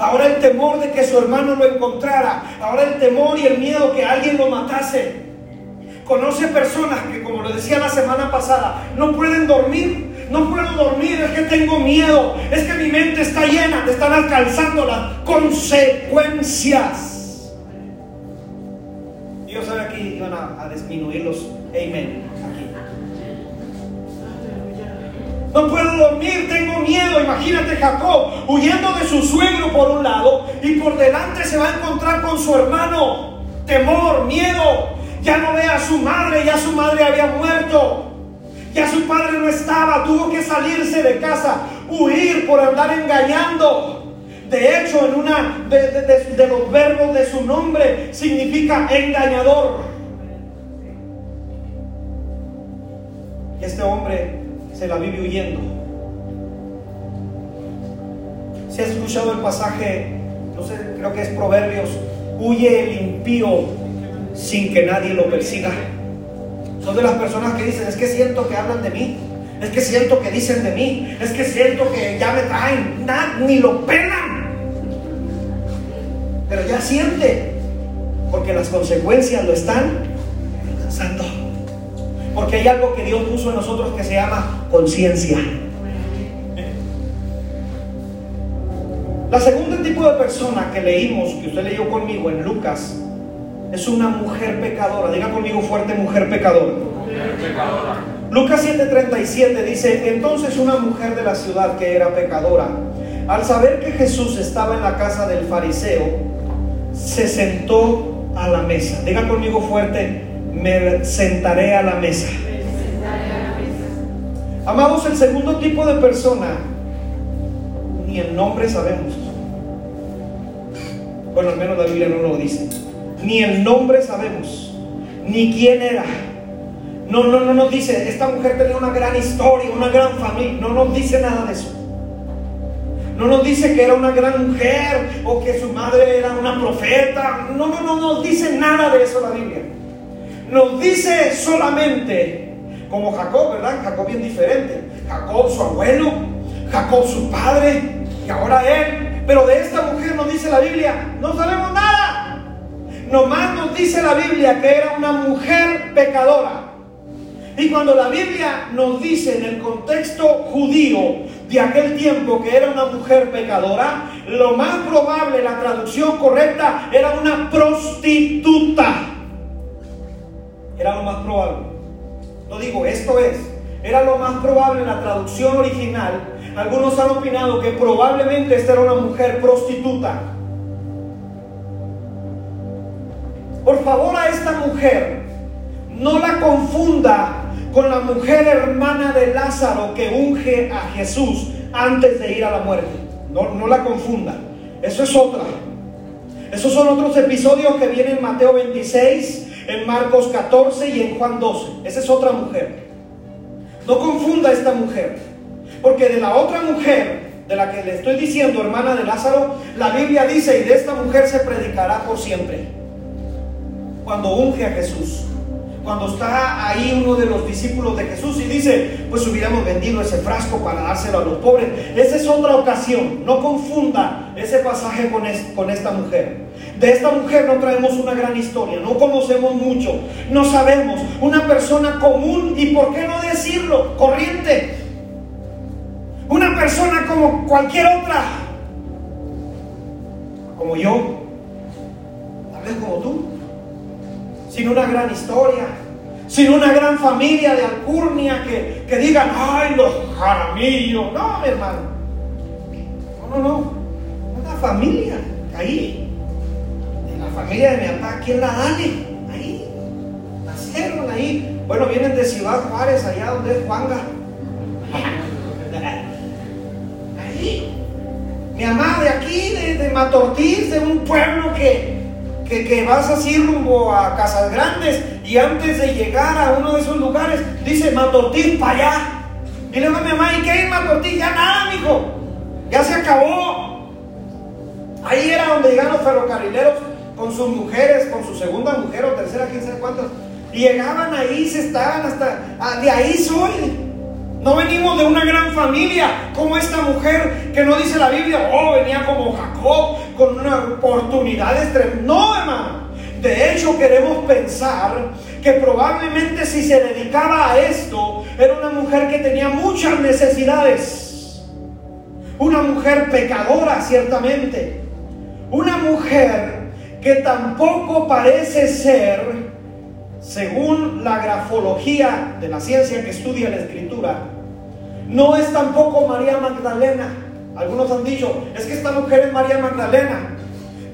Ahora el temor de que su hermano lo encontrara. Ahora el temor y el miedo que alguien lo matase. Conoce personas que, como lo decía la semana pasada, no pueden dormir. No puedo dormir, es que tengo miedo. Es que mi mente está llena, te están alcanzando las consecuencias. Dios sabe aquí iban a, a disminuirlos. Amén. No puedo dormir, tengo miedo. Imagínate Jacob huyendo de su suegro por un lado y por delante se va a encontrar con su hermano. Temor, miedo. Ya no ve a su madre, ya su madre había muerto. Ya su padre no estaba, tuvo que salirse de casa, huir por andar engañando. De hecho, en una de, los verbos de su nombre significa engañador. Este hombre se la vive huyendo. Si has escuchado el pasaje, no sé, creo que es Proverbios, huye el impío sin que nadie lo persiga. Son de las personas que dicen, es que siento que hablan de mí, es que siento que dicen de mí, es que siento que ya me traen, ni lo pelan. Pero ya siente, porque las consecuencias lo están alcanzando. Porque hay algo que Dios puso en nosotros que se llama conciencia. La segunda tipo de persona que leímos, que usted leyó conmigo en Lucas, es una mujer pecadora. Diga conmigo fuerte, mujer pecadora. Lucas 7:37 dice, entonces una mujer de la ciudad que era pecadora, al saber que Jesús estaba en la casa del fariseo, se sentó a la mesa. Diga conmigo fuerte, me sentaré a la mesa. Amados, el segundo tipo de persona, ni el nombre sabemos. Bueno, al menos la Biblia no lo dice ni el nombre sabemos, ni quién era. No, no, no nos dice, esta mujer tenía una gran historia, una gran familia. No nos dice nada de eso. No nos dice que era una gran mujer o que su madre era una profeta. No, no, no nos dice nada de eso la Biblia. Nos dice solamente, como Jacob, ¿verdad? Jacob bien diferente. Jacob su abuelo, Jacob su padre y ahora él. Pero de esta mujer nos dice la Biblia, no sabemos nada. Nomás nos dice la Biblia que era una mujer pecadora. Y cuando la Biblia nos dice en el contexto judío de aquel tiempo que era una mujer pecadora, lo más probable, la traducción correcta, era una prostituta. Era lo más probable. No digo, esto es, era lo más probable en la traducción original. Algunos han opinado que probablemente esta era una mujer prostituta. Por favor a esta mujer, no la confunda con la mujer hermana de Lázaro que unge a Jesús antes de ir a la muerte. No, no la confunda. Eso es otra. Esos son otros episodios que vienen en Mateo 26, en Marcos 14 y en Juan 12. Esa es otra mujer. No confunda esta mujer. Porque de la otra mujer, de la que le estoy diciendo, hermana de Lázaro, la Biblia dice, y de esta mujer se predicará por siempre cuando unge a Jesús. Cuando está ahí uno de los discípulos de Jesús y dice, pues hubiéramos vendido ese frasco para dárselo a los pobres. Esa es otra ocasión. No confunda ese pasaje con, con esta mujer. De esta mujer no traemos una gran historia, no conocemos mucho, no sabemos. Una persona común y, ¿por qué no decirlo? Corriente. Una persona como cualquier otra. Como yo. Tal vez como tú sin una gran historia, sin una gran familia de alcurnia que, que digan, ay, los jaramillos. No, mi hermano. No, no, no. Una familia, ahí. Familia de mi papá, aquí en la Dale, ahí. Nacieron ahí. Bueno, vienen de Ciudad Juárez, allá donde es Juanga. [LAUGHS] Ahí. Mi mamá de aquí, de, de Matortiz, de un pueblo que, que, vas así rumbo a Casas Grandes y antes de llegar a uno de esos lugares dice Matortín para allá. Y a mi mamá, ¿y qué hay Matortín? Ya nada, mijo. Ya se acabó. Ahí era donde llegaban los ferrocarrileros con sus mujeres, con su segunda mujer o tercera, quién sabe cuántas. Llegaban ahí, se estaban hasta. Ah, de ahí soy. No venimos de una gran familia como esta mujer que no dice la Biblia, oh, venía como Jacob con una oportunidad extrema. No, hermano. De hecho, queremos pensar que probablemente si se dedicaba a esto, era una mujer que tenía muchas necesidades. Una mujer pecadora, ciertamente. Una mujer que tampoco parece ser, según la grafología de la ciencia que estudia la escritura, no es tampoco María Magdalena. Algunos han dicho, es que esta mujer es María Magdalena.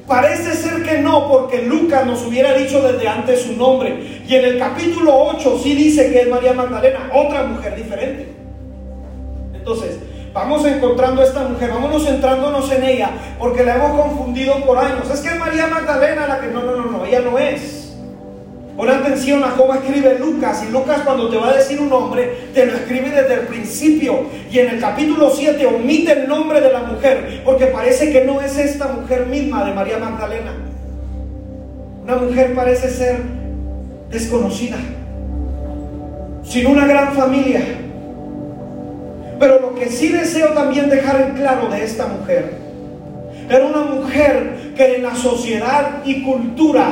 Parece ser que no, porque Lucas nos hubiera dicho desde antes su nombre. Y en el capítulo 8 sí dice que es María Magdalena, otra mujer diferente. Entonces, vamos encontrando a esta mujer, vámonos centrándonos en ella, porque la hemos confundido por años. Es que es María Magdalena la que no, no, no, no, ella no es. Pon atención a cómo escribe Lucas. Y Lucas cuando te va a decir un nombre, te lo escribe desde el principio. Y en el capítulo 7 omite el nombre de la mujer, porque parece que no es esta mujer misma de María Magdalena. Una mujer parece ser desconocida, sin una gran familia. Pero lo que sí deseo también dejar en claro de esta mujer, era una mujer que en la sociedad y cultura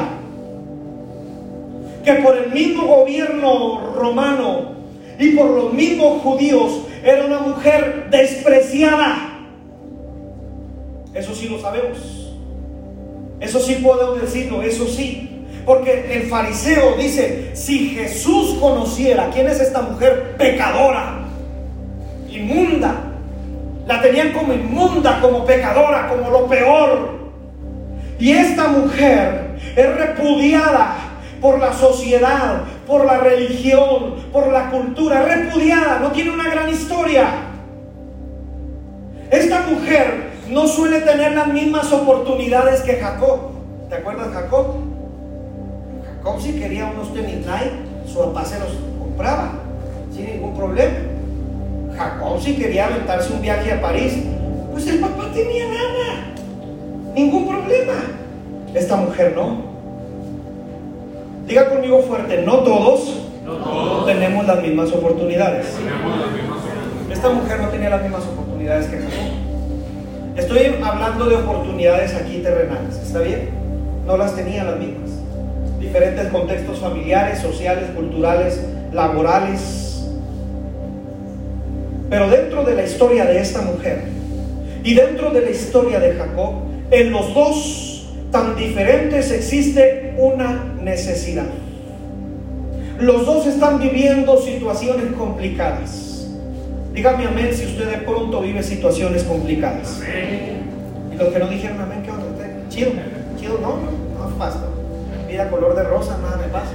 que por el mismo gobierno romano y por los mismos judíos era una mujer despreciada. Eso sí lo sabemos. Eso sí podemos decirlo, eso sí. Porque el fariseo dice, si Jesús conociera quién es esta mujer pecadora, inmunda, la tenían como inmunda, como pecadora, como lo peor. Y esta mujer es repudiada por la sociedad, por la religión, por la cultura, repudiada, no tiene una gran historia. Esta mujer no suele tener las mismas oportunidades que Jacob. ¿Te acuerdas Jacob? Jacob si quería unos tenis su papá se los compraba sin ningún problema. Jacob si quería aventarse un viaje a París, pues el papá tenía nada, ningún problema. Esta mujer no. Diga conmigo fuerte, no todos, tenemos las mismas oportunidades. Esta mujer no tenía las mismas oportunidades que Jacob. Estoy hablando de oportunidades aquí terrenales, ¿está bien? No las tenía las mismas. Diferentes contextos familiares, sociales, culturales, laborales. Pero dentro de la historia de esta mujer y dentro de la historia de Jacob, en los dos tan diferentes existe una necesidad. Los dos están viviendo situaciones complicadas. Dígame amén si usted de pronto vive situaciones complicadas. Y los que no dijeron amén, ¿qué onda? Chido, chido, no, no, no pasa. Vida color de rosa, nada me pasa.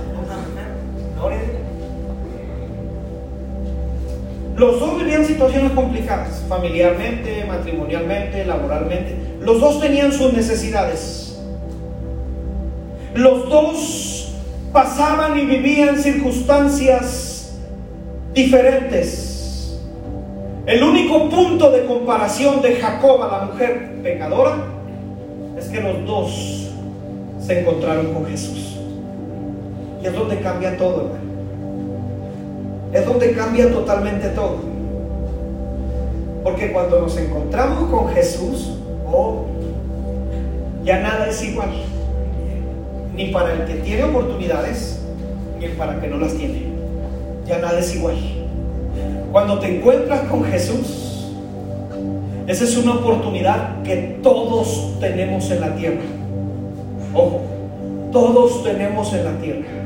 Los dos vivían situaciones complicadas, familiarmente, matrimonialmente, laboralmente. Los dos tenían sus necesidades. Los dos pasaban y vivían circunstancias diferentes. El único punto de comparación de Jacob a la mujer pecadora es que los dos se encontraron con Jesús. Y es donde cambia todo, Es donde cambia totalmente todo. Porque cuando nos encontramos con Jesús, oh, ya nada es igual ni para el que tiene oportunidades, ni para el que no las tiene. Ya nada es igual. Cuando te encuentras con Jesús, esa es una oportunidad que todos tenemos en la tierra. Ojo, todos tenemos en la tierra.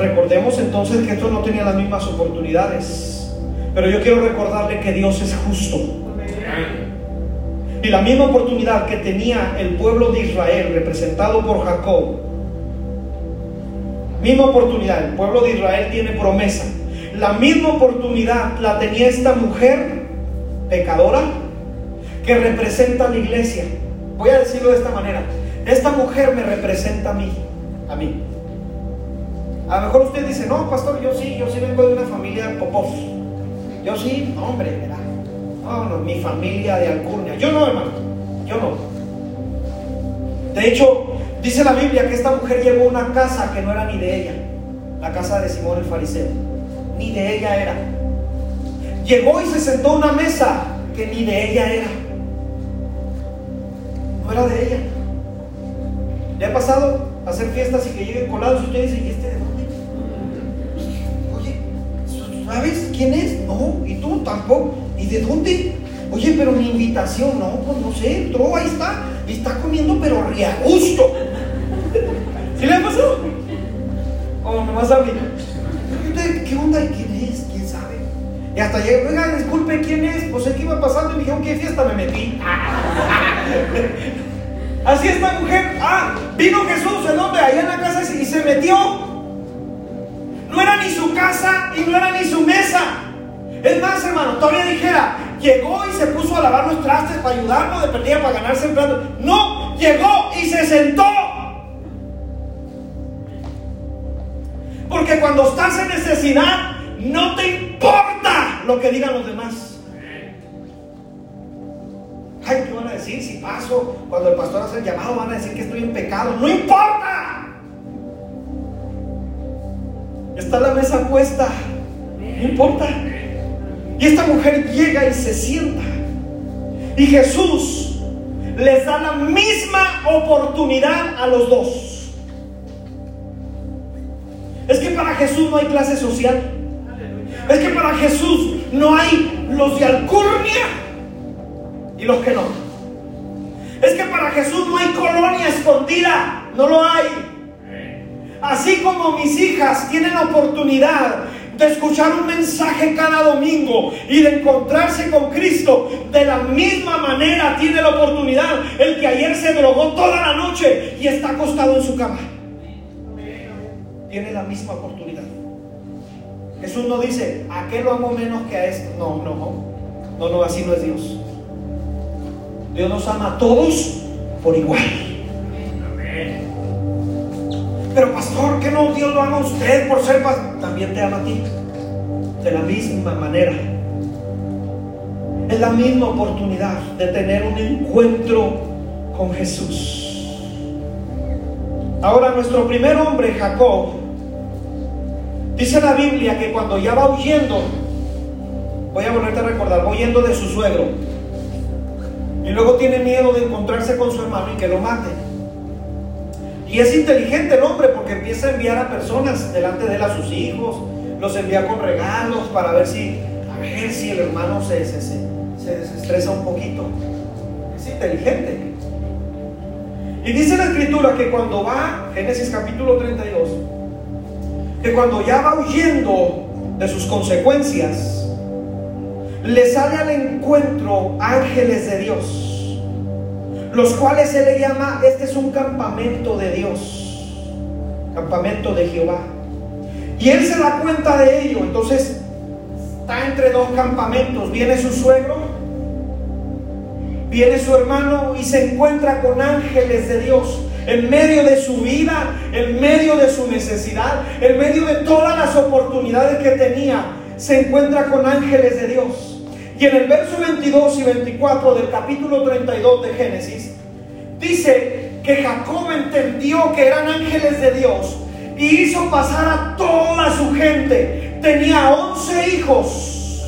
Recordemos entonces que esto no tenía las mismas oportunidades. Pero yo quiero recordarle que Dios es justo. Y la misma oportunidad que tenía el pueblo de Israel, representado por Jacob, misma oportunidad, el pueblo de Israel tiene promesa. La misma oportunidad la tenía esta mujer pecadora que representa a la iglesia. Voy a decirlo de esta manera. Esta mujer me representa a mí, a mí. A lo mejor usted dice, no, pastor, yo sí, yo sí vengo de una familia popov. Yo sí, no, hombre, ¿verdad? no, mi familia de Alcurnia. Yo no, hermano, yo no. De hecho, dice la Biblia que esta mujer llegó a una casa que no era ni de ella, la casa de Simón el fariseo, ni de ella era. Llegó y se sentó a una mesa que ni de ella era. No era de ella. ¿Le ha pasado hacer fiestas y que lleguen colados y usted dice, ¿sabes quién es? No, y tú tampoco. ¿Y de dónde? Oye, pero mi invitación, no, pues no sé, entró, ahí está, y está comiendo, pero ría gusto. [LAUGHS] ¿Sí le pasó? ¿O nomás a mí? ¿Qué onda? ¿Y quién es? ¿Quién sabe? Y hasta llegué, oiga, disculpe, ¿quién es? Pues el que iba pasando y me dijeron, ¿qué fiesta me metí? [LAUGHS] Así esta mujer, ah, vino Jesús, ¿en dónde? Allá en la casa y se metió. No era ni su casa y no era ni su mesa. Es más, hermano, todavía dijera, llegó y se puso a lavar los trastes para ayudarnos de perdida para ganarse el plato. No, llegó y se sentó. Porque cuando estás en necesidad, no te importa lo que digan los demás. Ay, ¿qué van a decir si paso? Cuando el pastor hace el llamado, van a decir que estoy en pecado. No importa. Está la mesa puesta. No importa. Y esta mujer llega y se sienta. Y Jesús les da la misma oportunidad a los dos. Es que para Jesús no hay clase social. Es que para Jesús no hay los de alcurnia y los que no. Es que para Jesús no hay colonia escondida. No lo hay. Así como mis hijas tienen la oportunidad de escuchar un mensaje cada domingo y de encontrarse con Cristo, de la misma manera tiene la oportunidad el que ayer se drogó toda la noche y está acostado en su cama. Tiene la misma oportunidad. Jesús no dice, ¿a qué lo amo menos que a esto? No, no, no. No, así no es Dios. Dios nos ama a todos por igual. Pero pastor, ¿qué no Dios lo ama a usted por ser pastor? También te ama a ti. De la misma manera. Es la misma oportunidad de tener un encuentro con Jesús. Ahora nuestro primer hombre, Jacob, dice la Biblia que cuando ya va huyendo, voy a volverte a recordar, va huyendo de su suegro. Y luego tiene miedo de encontrarse con su hermano y que lo mate. Y es inteligente el hombre porque empieza a enviar a personas delante de él a sus hijos, los envía con regalos para ver si, a ver si el hermano se, se, se, se desestresa un poquito. Es inteligente. Y dice la escritura que cuando va, Génesis capítulo 32, que cuando ya va huyendo de sus consecuencias, le sale al encuentro ángeles de Dios los cuales se le llama, este es un campamento de Dios, campamento de Jehová. Y él se da cuenta de ello, entonces está entre dos campamentos, viene su suegro, viene su hermano y se encuentra con ángeles de Dios. En medio de su vida, en medio de su necesidad, en medio de todas las oportunidades que tenía, se encuentra con ángeles de Dios. Y en el verso 22 y 24 del capítulo 32 de Génesis, dice que Jacob entendió que eran ángeles de Dios y hizo pasar a toda su gente. Tenía 11 hijos,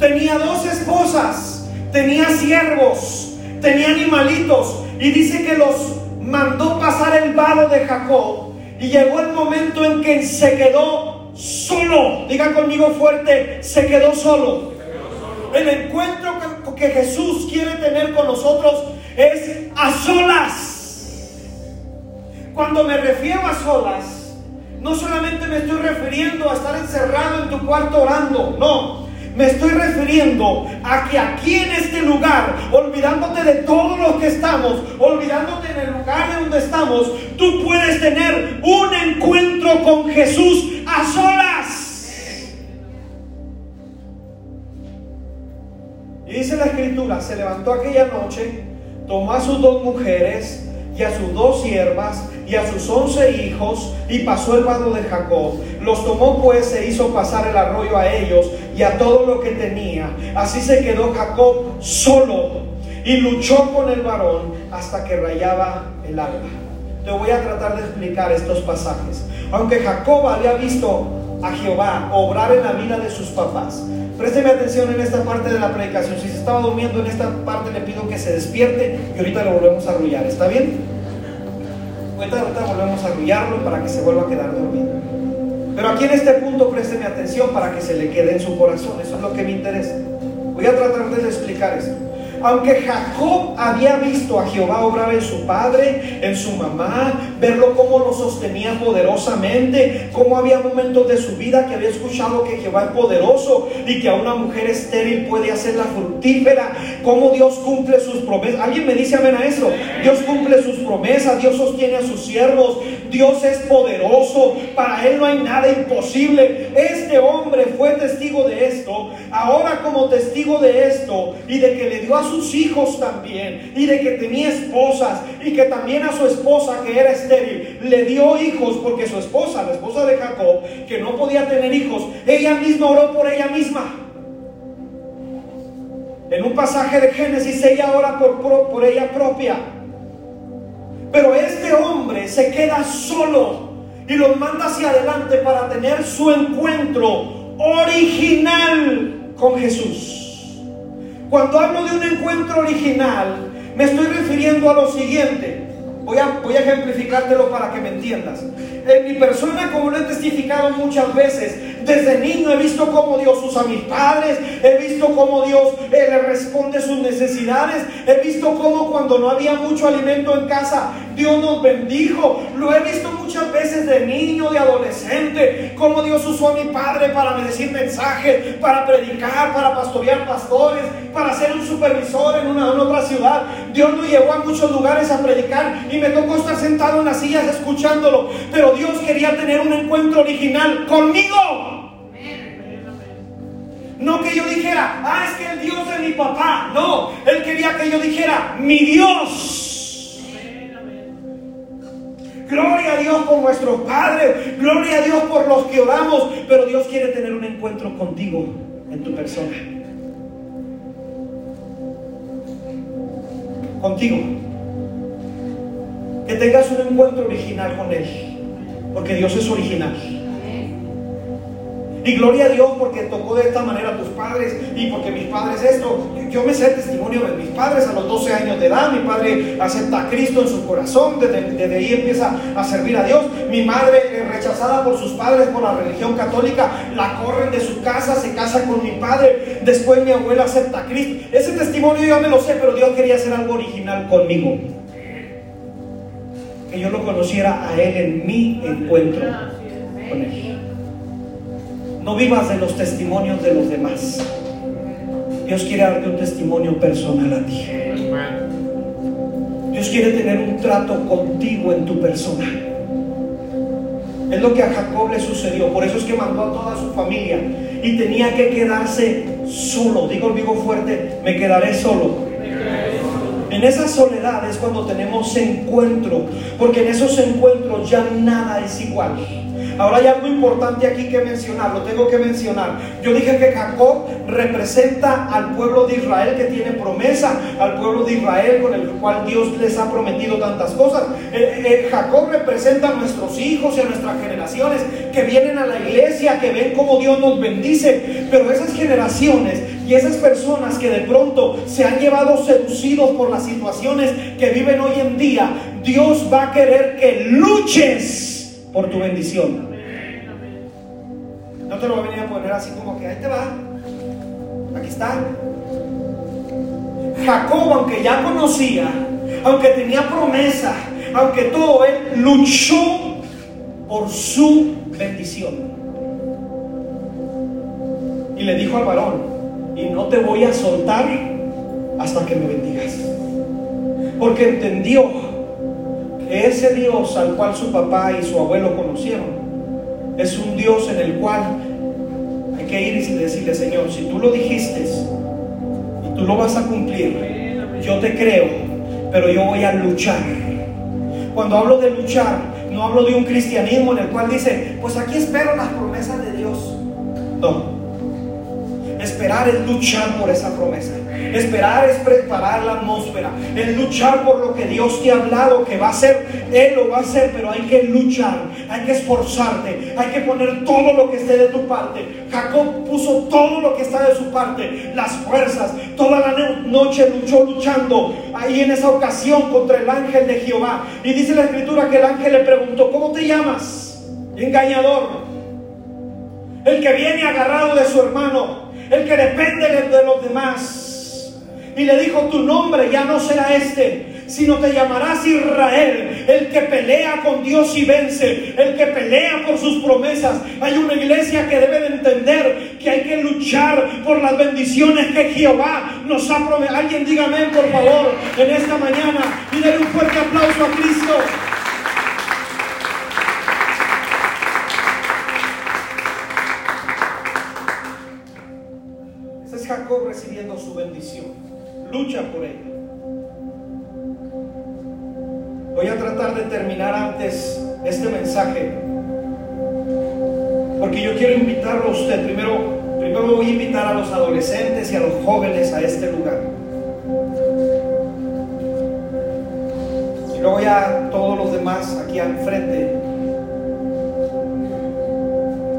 tenía dos esposas, tenía siervos, tenía animalitos y dice que los mandó pasar el vado de Jacob. Y llegó el momento en que se quedó solo. Diga conmigo fuerte, se quedó solo. El encuentro que, Jesús quiere tener con nosotros es a solas. Cuando me refiero a solas, no solamente me estoy refiriendo a estar encerrado en tu cuarto orando, no. Me estoy refiriendo a que aquí en este lugar, olvidándote de todos los que estamos, olvidándote en el lugar de donde estamos, tú puedes tener un encuentro con Jesús a solas. Y dice la escritura, se levantó aquella noche, tomó a sus dos mujeres y a sus dos siervas y a sus once hijos y pasó el vado de Jacob. Los tomó pues e hizo pasar el arroyo a ellos y a todo lo que tenía. Así se quedó Jacob solo y luchó con el varón hasta que rayaba el alba. Te voy a tratar de explicar estos pasajes. Aunque Jacob había visto a Jehová obrar en la vida de sus papás, présteme atención en esta parte de la predicación. Si se estaba durmiendo en esta parte, le pido que se despierte y ahorita lo volvemos a arrullar. ¿Está bien? Ahorita, ahorita volvemos a arrullarlo para que se vuelva a quedar dormido. Pero aquí en este punto présteme atención para que se le quede en su corazón. Eso es lo que me interesa. Voy a tratar de explicar esto. Aunque Jacob había visto a Jehová obrar en su padre, en su mamá, verlo cómo lo sostenía poderosamente, cómo había momentos de su vida que había escuchado que Jehová es poderoso y que a una mujer estéril puede hacerla fructífera, cómo Dios cumple sus promesas. ¿Alguien me dice amén a eso? Dios cumple sus promesas, Dios sostiene a sus siervos, Dios es poderoso, para Él no hay nada imposible. Este hombre fue testigo de esto, ahora como testigo de esto y de que le dio a sus hijos también y de que tenía esposas y que también a su esposa que era estéril le dio hijos porque su esposa, la esposa de Jacob, que no podía tener hijos, ella misma oró por ella misma. En un pasaje de Génesis ella ora por, por, ella propia. Pero este hombre se queda solo y los manda hacia adelante para tener su encuentro original con Jesús. Cuando hablo de un encuentro original, me estoy refiriendo a lo siguiente. Voy a, voy a ejemplificártelo para que me entiendas. En mi persona, como lo he testificado muchas veces, desde niño he visto cómo Dios usa a mis padres, he visto cómo Dios eh, le responde sus necesidades, he visto cómo cuando no había mucho alimento en casa, Dios nos bendijo. Lo he visto muchas veces de niño, de adolescente, cómo Dios usó a mi padre para decir mensajes, para predicar, para pastorear pastores, para ser un supervisor en una en otra ciudad. Dios nos llevó a muchos lugares a predicar y me tocó estar sentado en las sillas escuchándolo. Pero Dios quería tener un encuentro original conmigo. No que yo dijera, ah, es que el Dios de mi papá. No, Él quería que yo dijera, mi Dios. Gloria a Dios por nuestros padres, gloria a Dios por los que oramos, pero Dios quiere tener un encuentro contigo en tu persona. Contigo. Que tengas un encuentro original con Él, porque Dios es original. Y gloria a Dios porque tocó de esta manera a tus padres y porque mis padres esto. Yo me sé el testimonio de mis padres a los 12 años de edad. Mi padre acepta a Cristo en su corazón. Desde, ahí empieza a servir a Dios. Mi madre, rechazada por sus padres por la religión católica, la corren de su casa, se casa con mi padre. Después mi abuela acepta a Cristo. Ese testimonio yo me lo sé, pero Dios quería hacer algo original conmigo. Que yo lo conociera a Él en mi encuentro con Él. No vivas de los testimonios de los demás. Dios quiere darte un testimonio personal a ti. Dios quiere tener un trato contigo en tu persona. Es lo que a Jacob le sucedió. Por eso es que mandó a toda su familia y tenía que quedarse solo. Digo vivo fuerte, me quedaré solo. En esa soledad es cuando tenemos encuentro, porque en esos encuentros ya nada es igual. Ahora hay algo importante aquí que mencionar, lo tengo que mencionar. Yo dije que Jacob representa al pueblo de Israel que tiene promesa, al pueblo de Israel con el cual Dios les ha prometido tantas cosas. Eh, eh, Jacob representa a nuestros hijos y a nuestras generaciones que vienen a la iglesia, que ven cómo Dios nos bendice, pero esas generaciones y esas personas que de pronto se han llevado seducidos por las situaciones que viven hoy en día, Dios va a querer que luches por tu bendición. No te lo voy a venir a poner así como que ahí te va. Aquí está. Jacob, aunque ya conocía, aunque tenía promesa, aunque todo, él luchó por su bendición. Y le dijo al varón, y no te voy a soltar hasta que me bendigas. Porque entendió ese Dios al cual su papá y su abuelo conocieron es un Dios en el cual hay que ir y decirle, Señor, si tú lo dijiste y tú lo vas a cumplir, yo te creo, pero yo voy a luchar. Cuando hablo de luchar, no hablo de un cristianismo en el cual dice, pues aquí espero las promesas de Dios. No. Esperar es luchar por esa promesa. Esperar es preparar la atmósfera. Es luchar por lo que Dios te ha hablado que va a hacer. Él lo va a hacer, pero hay que luchar. Hay que esforzarte. Hay que poner todo lo que esté de tu parte. Jacob puso todo lo que está de su parte. Las fuerzas. Toda la noche luchó luchando. Ahí en esa ocasión contra el ángel de Jehová. Y dice la escritura que el ángel le preguntó, ¿cómo te llamas? Engañador. El que viene agarrado de su hermano el que depende de los demás. Y le dijo, tu nombre ya no será este, sino te llamarás Israel, el que pelea con Dios y vence, el que pelea por sus promesas. Hay una iglesia que debe de entender que hay que luchar por las bendiciones que Jehová nos ha prometido. Alguien dígame por favor en esta mañana y denle un fuerte aplauso a Cristo. Lucha por ella. Voy a tratar de terminar antes este mensaje. Porque yo quiero invitarlo a usted. Primero, primero voy a invitar a los adolescentes y a los jóvenes a este lugar. Y luego ya todos los demás aquí al frente.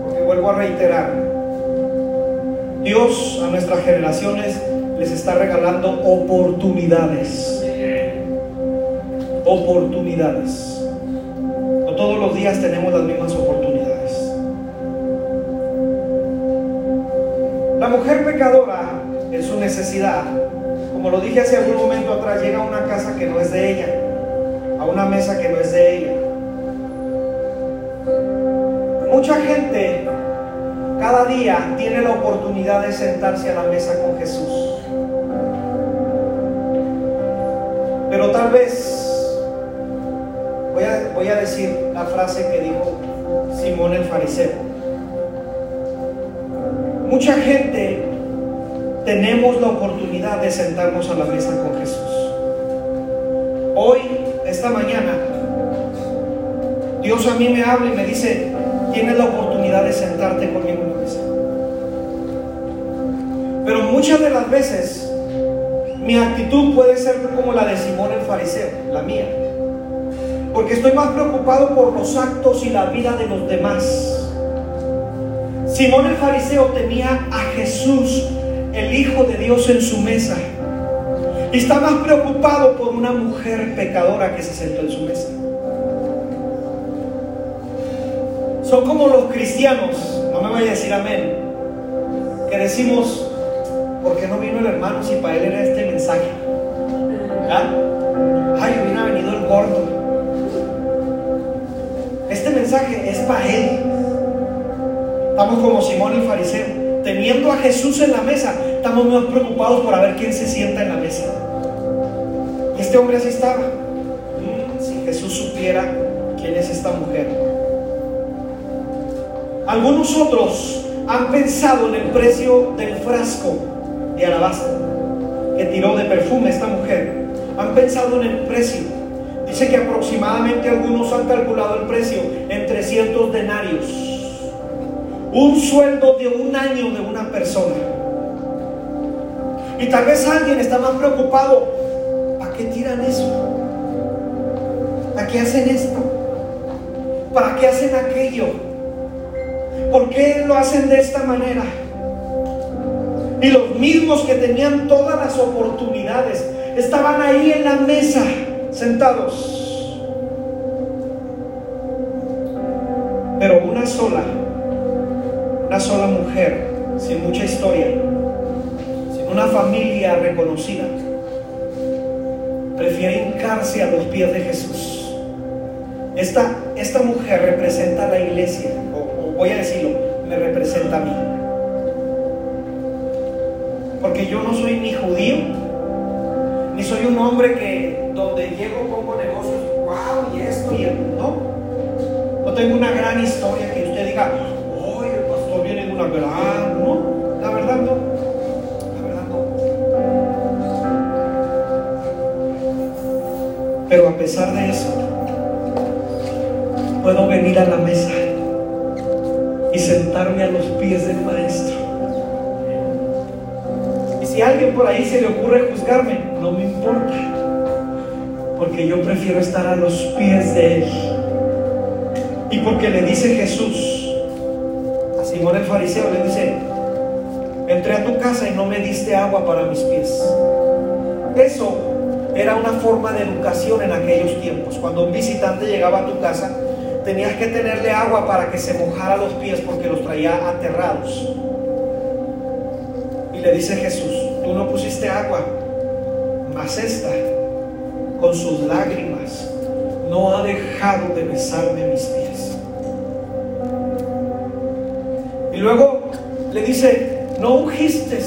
Porque vuelvo a reiterar, Dios a nuestras generaciones les está regalando oportunidades. Oportunidades. No todos los días tenemos las mismas oportunidades. La mujer pecadora en su necesidad, como lo dije hace algún momento atrás, llega a una casa que no es de ella, a una mesa que no es de ella. Mucha gente cada día tiene la oportunidad de sentarse a la mesa con Jesús. Pero tal vez voy a, voy a decir la frase que dijo Simón el fariseo. Mucha gente tenemos la oportunidad de sentarnos a la mesa con Jesús. Hoy, esta mañana, Dios a mí me habla y me dice, tienes la oportunidad de sentarte conmigo en la mesa. Pero muchas de las veces mi actitud puede ser como la de Simón el fariseo, la mía. Porque estoy más preocupado por los actos y la vida de los demás. Simón el fariseo tenía a Jesús, el Hijo de Dios, en su mesa. Y está más preocupado por una mujer pecadora que se sentó en su mesa. Son como los cristianos, no me vaya a decir amén, que decimos, ¿por qué no vino el hermano si para él era este mensaje? ¿Ah? Ay, hubiera venido el gordo. Este mensaje es para él. Estamos como Simón el fariseo. Teniendo a Jesús en la mesa, estamos más preocupados por ver quién se sienta en la mesa. Y este hombre así estaba. Mm, si Jesús supiera quién es esta mujer. Algunos otros han pensado en el precio del frasco de alabastro que tiró de perfume esta mujer. Han pensado en el precio. Dice que aproximadamente algunos han calculado el precio en 300 denarios. Un sueldo de un año de una persona. Y tal vez alguien está más preocupado. ¿Para qué tiran eso? ¿Para qué hacen esto? ¿Para qué hacen aquello? ¿Por qué lo hacen de esta manera? Y los mismos que tenían todas las oportunidades estaban ahí en la mesa, sentados. Pero una sola, una sola mujer, sin mucha historia, sin una familia reconocida, prefiere hincarse a los pies de Jesús. Esta, esta mujer representa a la iglesia voy a decirlo, me representa a mí. Porque yo no soy ni judío, ni soy un hombre que donde llego pongo negocios, wow, y esto y el, no. No tengo una gran historia que usted diga, hoy el pastor viene de una gran, no. La verdad no. Pero a pesar de eso, puedo venir a la mesa y sentarme a los pies del Maestro. Si alguien por ahí se le ocurre juzgarme, no me importa, porque yo prefiero estar a los pies de Él. Y porque le dice Jesús a Simón el fariseo, le dice, entré a tu casa y no me diste agua para mis pies. Eso era una forma de educación en aquellos tiempos. Cuando un visitante llegaba a tu casa, tenías que tenerle agua para que se mojara los pies porque los traía aterrados. Y le dice Jesús, tú no pusiste agua, mas esta, con sus lágrimas, no ha dejado de besarme mis pies. Y luego le dice, no ungiste.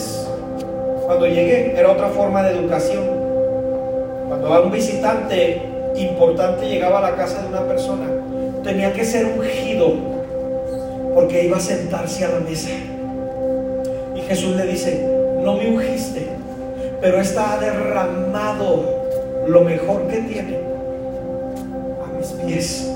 Cuando llegué, era otra forma de educación. Cuando un visitante importante llegaba a la casa de una persona, tenía que ser ungido porque iba a sentarse a la mesa. Y Jesús le dice, no me ungiste, pero esta ha derramado lo mejor que tiene a mis pies.